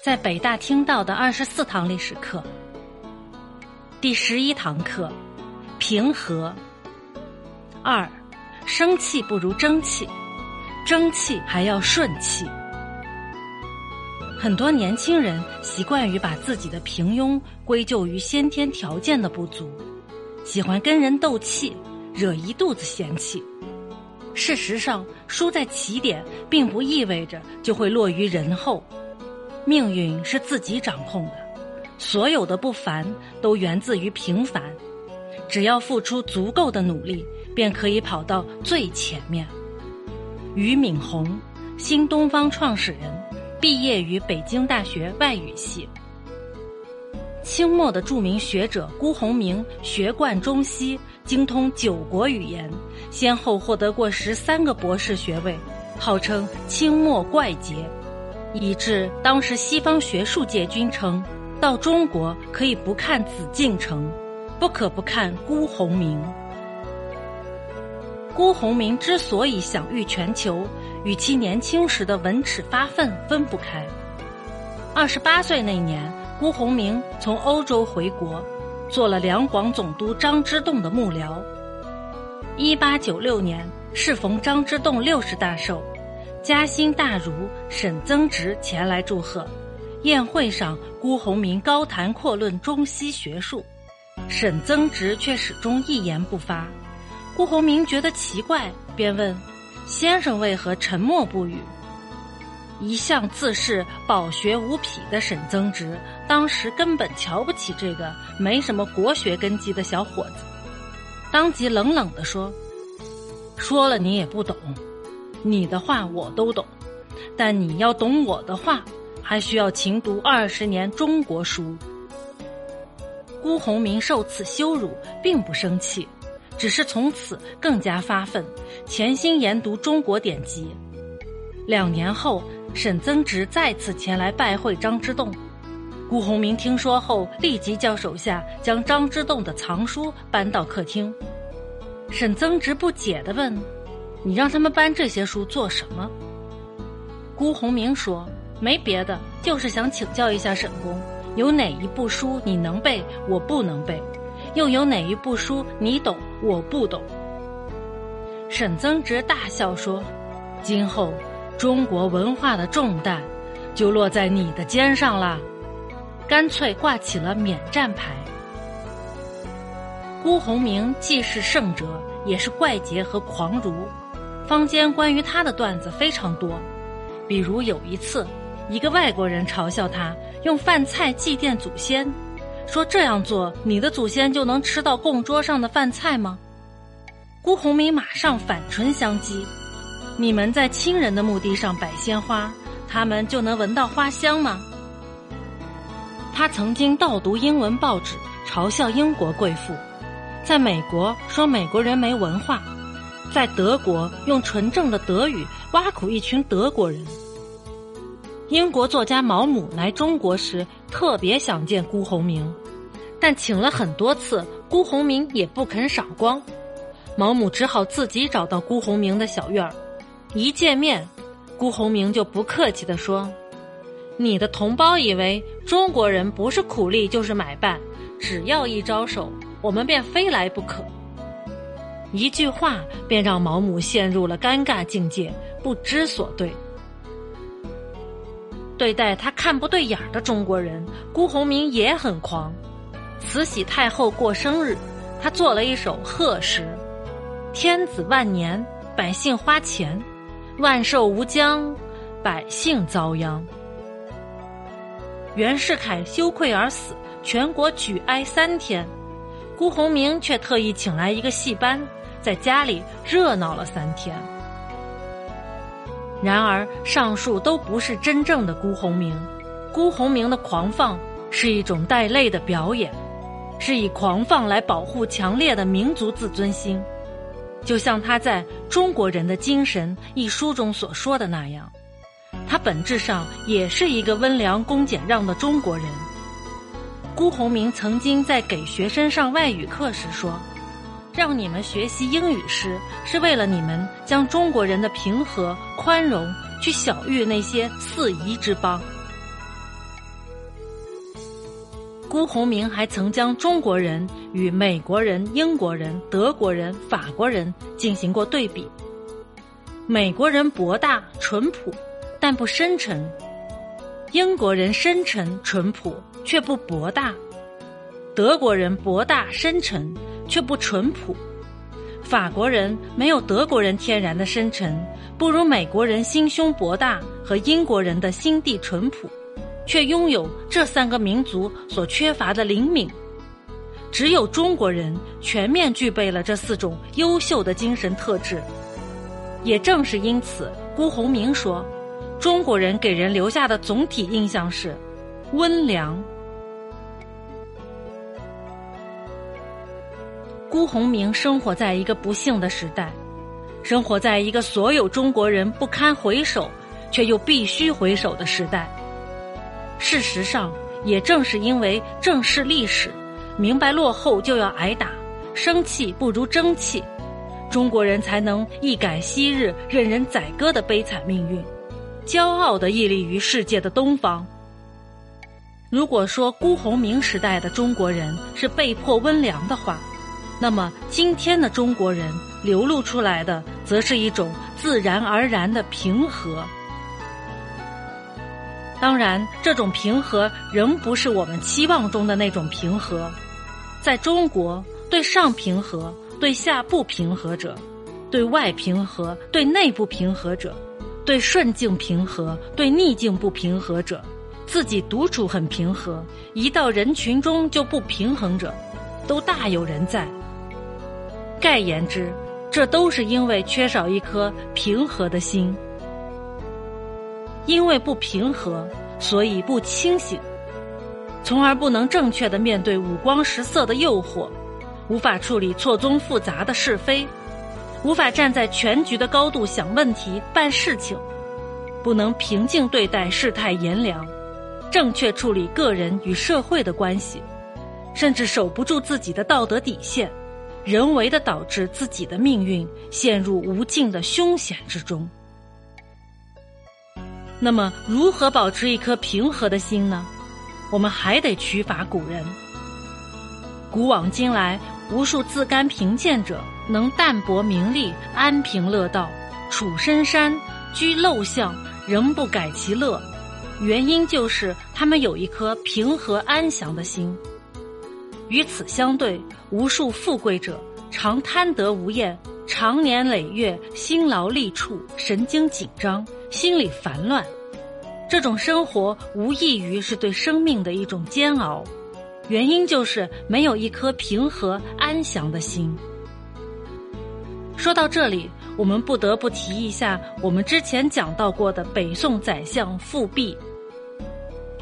在北大听到的二十四堂历史课，第十一堂课，平和。二，生气不如争气，争气还要顺气。很多年轻人习惯于把自己的平庸归咎于先天条件的不足，喜欢跟人斗气，惹一肚子嫌弃。事实上，输在起点，并不意味着就会落于人后。命运是自己掌控的，所有的不凡都源自于平凡。只要付出足够的努力，便可以跑到最前面。俞敏洪，新东方创始人，毕业于北京大学外语系。清末的著名学者辜鸿铭学贯中西，精通九国语言，先后获得过十三个博士学位，号称清末怪杰，以致当时西方学术界均称，到中国可以不看紫禁城，不可不看辜鸿铭。辜鸿铭之所以享誉全球，与其年轻时的文齿发愤分不开。二十八岁那年。辜鸿铭从欧洲回国，做了两广总督张之洞的幕僚。一八九六年，适逢张之洞六十大寿，嘉兴大儒沈曾植前来祝贺。宴会上，辜鸿铭高谈阔论中西学术，沈曾植却始终一言不发。辜鸿铭觉得奇怪，便问：“先生为何沉默不语？”一向自视饱学无匹的沈曾植，当时根本瞧不起这个没什么国学根基的小伙子，当即冷冷地说：“说了你也不懂，你的话我都懂，但你要懂我的话，还需要勤读二十年中国书。”辜鸿铭受此羞辱，并不生气，只是从此更加发愤，潜心研读中国典籍。两年后。沈曾植再次前来拜会张之洞，辜鸿铭听说后，立即叫手下将张之洞的藏书搬到客厅。沈曾植不解地问：“你让他们搬这些书做什么？”辜鸿铭说：“没别的，就是想请教一下沈公，有哪一部书你能背，我不能背；又有哪一部书你懂，我不懂。”沈曾直大笑说：“今后。”中国文化的重担，就落在你的肩上了。干脆挂起了免战牌。辜鸿铭既是圣哲，也是怪杰和狂儒。坊间关于他的段子非常多，比如有一次，一个外国人嘲笑他用饭菜祭奠祖先，说这样做，你的祖先就能吃到供桌上的饭菜吗？辜鸿铭马上反唇相讥。你们在亲人的墓地上摆鲜花，他们就能闻到花香吗？他曾经盗读英文报纸，嘲笑英国贵妇；在美国说美国人没文化，在德国用纯正的德语挖苦一群德国人。英国作家毛姆来中国时，特别想见辜鸿铭，但请了很多次，辜鸿铭也不肯赏光，毛姆只好自己找到辜鸿铭的小院儿。一见面，辜鸿铭就不客气地说：“你的同胞以为中国人不是苦力就是买办，只要一招手，我们便非来不可。”一句话便让毛姆陷入了尴尬境界，不知所对。对待他看不对眼的中国人，辜鸿铭也很狂。慈禧太后过生日，他做了一首贺诗：“天子万年，百姓花钱。”万寿无疆，百姓遭殃。袁世凯羞愧而死，全国举哀三天。辜鸿铭却特意请来一个戏班，在家里热闹了三天。然而，上述都不是真正的辜鸿铭。辜鸿铭的狂放是一种带泪的表演，是以狂放来保护强烈的民族自尊心。就像他在《中国人的精神》一书中所说的那样，他本质上也是一个温良恭俭让的中国人。辜鸿铭曾经在给学生上外语课时说：“让你们学习英语时，是为了你们将中国人的平和、宽容去小喻那些四夷之邦。”辜鸿铭还曾将中国人与美国人、英国人、德国人、法国人进行过对比。美国人博大淳朴，但不深沉；英国人深沉淳朴，却不博大；德国人博大深沉，却不淳朴；法国人没有德国人天然的深沉，不如美国人心胸博大和英国人的心地淳朴，却拥有这三个民族所缺乏的灵敏。只有中国人全面具备了这四种优秀的精神特质。也正是因此，辜鸿铭说，中国人给人留下的总体印象是温良。辜鸿铭生活在一个不幸的时代，生活在一个所有中国人不堪回首却又必须回首的时代。事实上，也正是因为正视历史，明白落后就要挨打，生气不如争气。中国人才能一改昔日任人宰割的悲惨命运，骄傲地屹立于世界的东方。如果说辜鸿铭时代的中国人是被迫温良的话，那么今天的中国人流露出来的，则是一种自然而然的平和。当然，这种平和仍不是我们期望中的那种平和。在中国，对上平和。对下不平和者，对外平和，对内不平和者，对顺境平和，对逆境不平和者，自己独处很平和，一到人群中就不平衡者，都大有人在。概言之，这都是因为缺少一颗平和的心，因为不平和，所以不清醒，从而不能正确的面对五光十色的诱惑。无法处理错综复杂的是非，无法站在全局的高度想问题、办事情，不能平静对待世态炎凉，正确处理个人与社会的关系，甚至守不住自己的道德底线，人为的导致自己的命运陷入无尽的凶险之中。那么，如何保持一颗平和的心呢？我们还得取法古人，古往今来。无数自甘贫贱者能淡泊名利、安贫乐道、处深山、居陋巷，仍不改其乐，原因就是他们有一颗平和安详的心。与此相对，无数富贵者常贪得无厌，长年累月辛劳力处，神经紧张，心理烦乱。这种生活无异于是对生命的一种煎熬。原因就是没有一颗平和安详的心。说到这里，我们不得不提一下我们之前讲到过的北宋宰相富弼。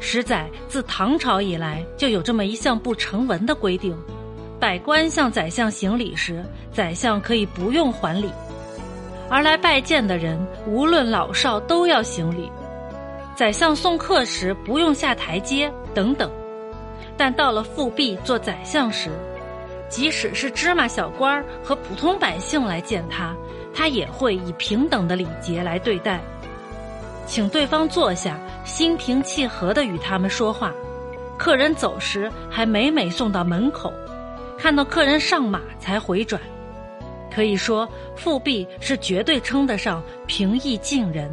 实载自唐朝以来就有这么一项不成文的规定：百官向宰相行礼时，宰相可以不用还礼；而来拜见的人，无论老少都要行礼；宰相送客时不用下台阶，等等。但到了复辟做宰相时，即使是芝麻小官和普通百姓来见他，他也会以平等的礼节来对待，请对方坐下，心平气和地与他们说话。客人走时，还每每送到门口，看到客人上马才回转。可以说，复辟是绝对称得上平易近人。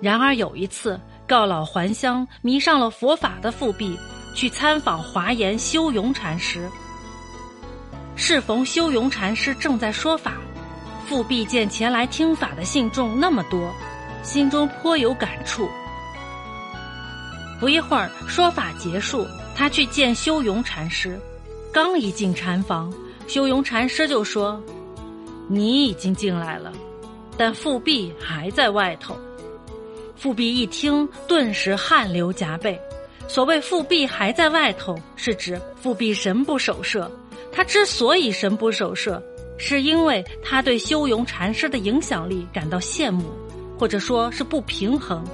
然而有一次。告老还乡、迷上了佛法的富弼，去参访华严修永禅师。适逢修永禅师正在说法，富弼见前来听法的信众那么多，心中颇有感触。不一会儿，说法结束，他去见修容禅师。刚一进禅房，修容禅师就说：“你已经进来了，但富弼还在外头。”富弼一听，顿时汗流浃背。所谓富弼还在外头，是指富弼神不守舍。他之所以神不守舍，是因为他对修容禅师的影响力感到羡慕，或者说是不平衡。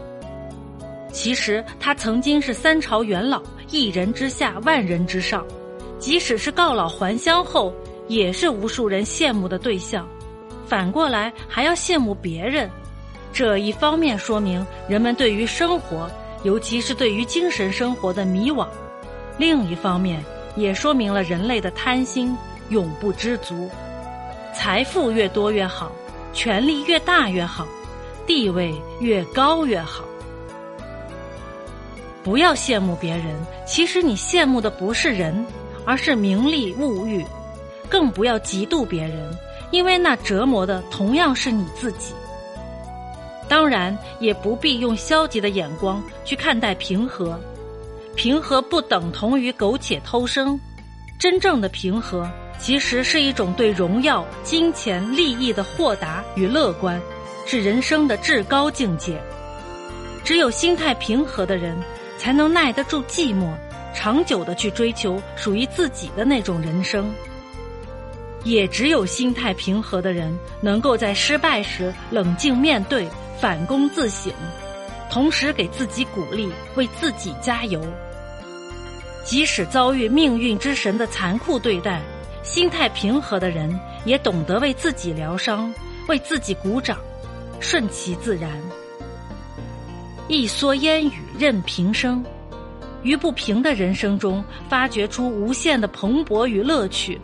其实他曾经是三朝元老，一人之下，万人之上，即使是告老还乡后，也是无数人羡慕的对象。反过来还要羡慕别人。这一方面说明人们对于生活，尤其是对于精神生活的迷惘另一方面，也说明了人类的贪心永不知足。财富越多越好，权力越大越好，地位越高越好。不要羡慕别人，其实你羡慕的不是人，而是名利物欲。更不要嫉妒别人，因为那折磨的同样是你自己。当然，也不必用消极的眼光去看待平和。平和不等同于苟且偷生，真正的平和其实是一种对荣耀、金钱、利益的豁达与乐观，是人生的至高境界。只有心态平和的人，才能耐得住寂寞，长久的去追求属于自己的那种人生。也只有心态平和的人，能够在失败时冷静面对。反躬自省，同时给自己鼓励，为自己加油。即使遭遇命运之神的残酷对待，心态平和的人也懂得为自己疗伤，为自己鼓掌，顺其自然。一蓑烟雨任平生，于不平的人生中发掘出无限的蓬勃与乐趣，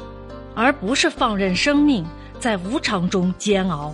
而不是放任生命在无常中煎熬。